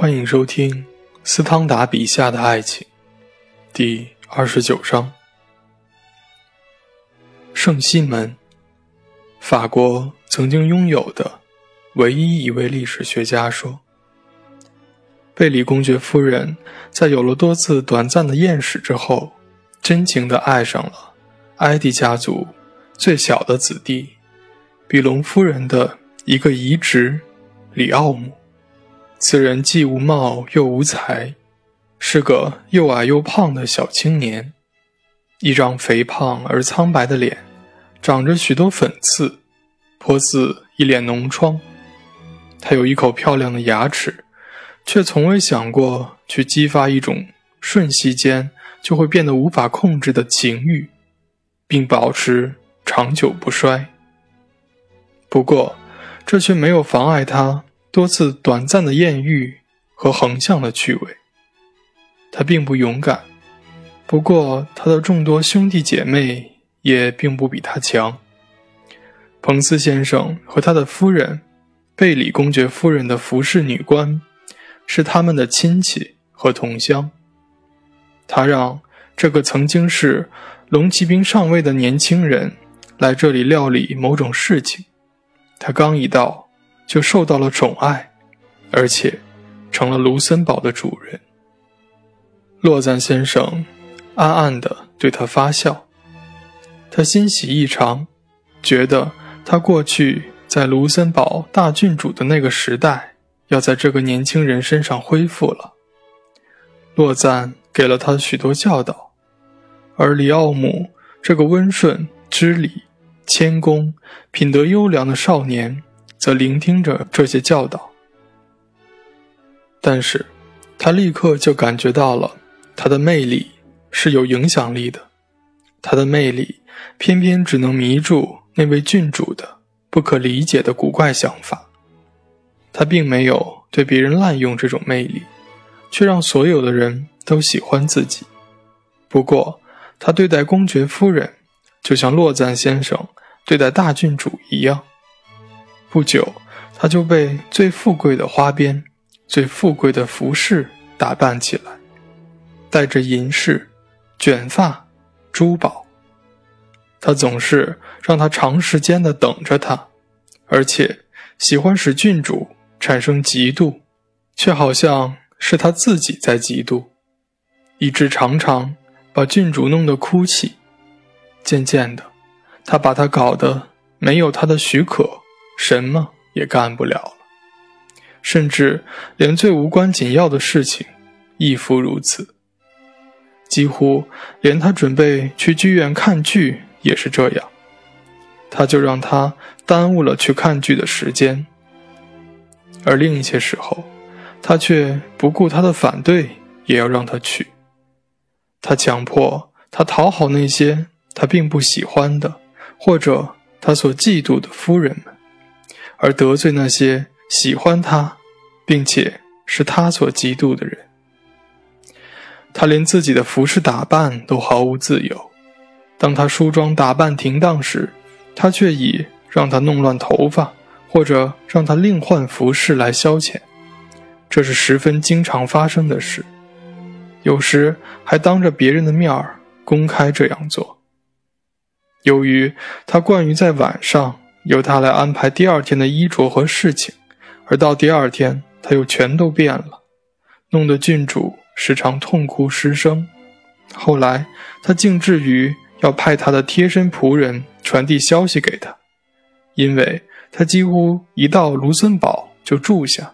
欢迎收听斯汤达笔下的爱情，第二十九章。圣西门，法国曾经拥有的唯一一位历史学家说，贝里公爵夫人在有了多次短暂的艳史之后，真情地爱上了埃迪家族最小的子弟，比隆夫人的一个姨侄里奥姆。此人既无貌又无才，是个又矮又胖的小青年，一张肥胖而苍白的脸，长着许多粉刺，颇似一脸脓疮。他有一口漂亮的牙齿，却从未想过去激发一种瞬息间就会变得无法控制的情欲，并保持长久不衰。不过，这却没有妨碍他。多次短暂的艳遇和横向的趣味，他并不勇敢。不过，他的众多兄弟姐妹也并不比他强。彭斯先生和他的夫人贝里公爵夫人的服侍女官是他们的亲戚和同乡。他让这个曾经是龙骑兵上尉的年轻人来这里料理某种事情。他刚一到。就受到了宠爱，而且成了卢森堡的主人。洛赞先生暗暗地对他发笑，他欣喜异常，觉得他过去在卢森堡大郡主的那个时代要在这个年轻人身上恢复了。洛赞给了他许多教导，而里奥姆这个温顺、知礼、谦恭、品德优良的少年。则聆听着这些教导，但是，他立刻就感觉到了他的魅力是有影响力的，他的魅力偏偏只能迷住那位郡主的不可理解的古怪想法。他并没有对别人滥用这种魅力，却让所有的人都喜欢自己。不过，他对待公爵夫人，就像洛赞先生对待大郡主一样。不久，他就被最富贵的花边、最富贵的服饰打扮起来，带着银饰、卷发、珠宝。他总是让他长时间的等着他，而且喜欢使郡主产生嫉妒，却好像是他自己在嫉妒，以致常常把郡主弄得哭泣。渐渐的，他把他搞得没有他的许可。什么也干不了了，甚至连最无关紧要的事情亦复如此。几乎连他准备去剧院看剧也是这样，他就让他耽误了去看剧的时间。而另一些时候，他却不顾他的反对，也要让他去。他强迫他讨好那些他并不喜欢的，或者他所嫉妒的夫人们。而得罪那些喜欢他，并且是他所嫉妒的人。他连自己的服饰打扮都毫无自由。当他梳妆打扮停当时，他却以让他弄乱头发，或者让他另换服饰来消遣。这是十分经常发生的事，有时还当着别人的面儿公开这样做。由于他惯于在晚上。由他来安排第二天的衣着和事情，而到第二天他又全都变了，弄得郡主时常痛哭失声。后来他竟至于要派他的贴身仆人传递消息给他，因为他几乎一到卢森堡就住下。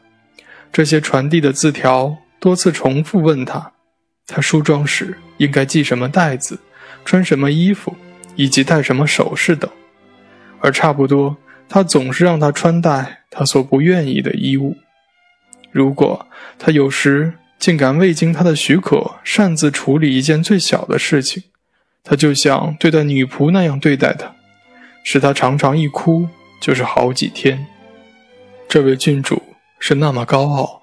这些传递的字条多次重复问他，他梳妆时应该系什么带子，穿什么衣服，以及戴什么首饰等。而差不多，他总是让他穿戴他所不愿意的衣物。如果他有时竟敢未经他的许可擅自处理一件最小的事情，他就像对待女仆那样对待他，使他常常一哭就是好几天。这位郡主是那么高傲，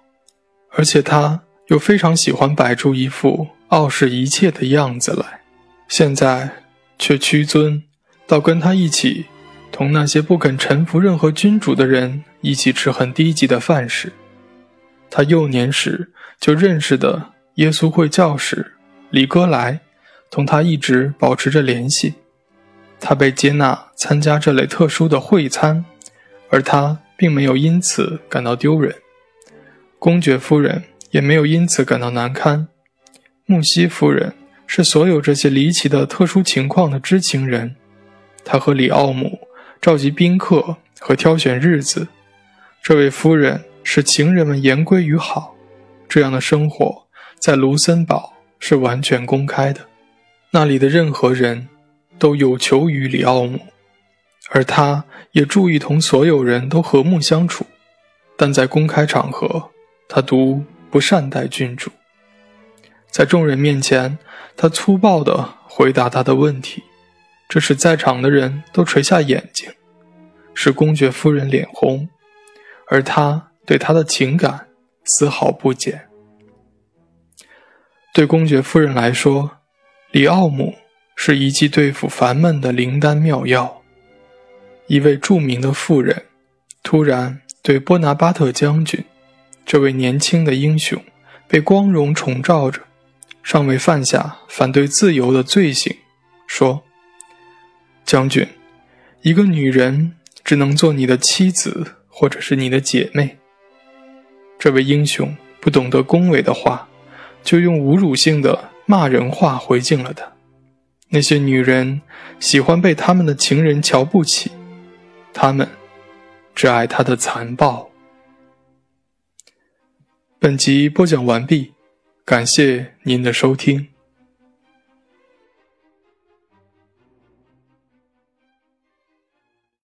而且他又非常喜欢摆出一副傲视一切的样子来，现在却屈尊到跟他一起。同那些不肯臣服任何君主的人一起吃很低级的饭食，他幼年时就认识的耶稣会教士李哥莱，同他一直保持着联系。他被接纳参加这类特殊的会餐，而他并没有因此感到丢人。公爵夫人也没有因此感到难堪。穆西夫人是所有这些离奇的特殊情况的知情人。她和里奥姆召集宾客和挑选日子。这位夫人使情人们言归于好。这样的生活在卢森堡是完全公开的。那里的任何人。都有求于里奥姆，而他也注意同所有人都和睦相处，但在公开场合，他独不善待郡主。在众人面前，他粗暴地回答他的问题，这使在场的人都垂下眼睛，使公爵夫人脸红，而他对他的情感丝毫不减。对公爵夫人来说，里奥姆。是一剂对付烦闷的灵丹妙药。一位著名的妇人突然对波拿巴特将军，这位年轻的英雄，被光荣重照着，尚未犯下反对自由的罪行，说：“将军，一个女人只能做你的妻子，或者是你的姐妹。”这位英雄不懂得恭维的话，就用侮辱性的骂人话回敬了他。那些女人喜欢被他们的情人瞧不起，他们只爱他的残暴。本集播讲完毕，感谢您的收听。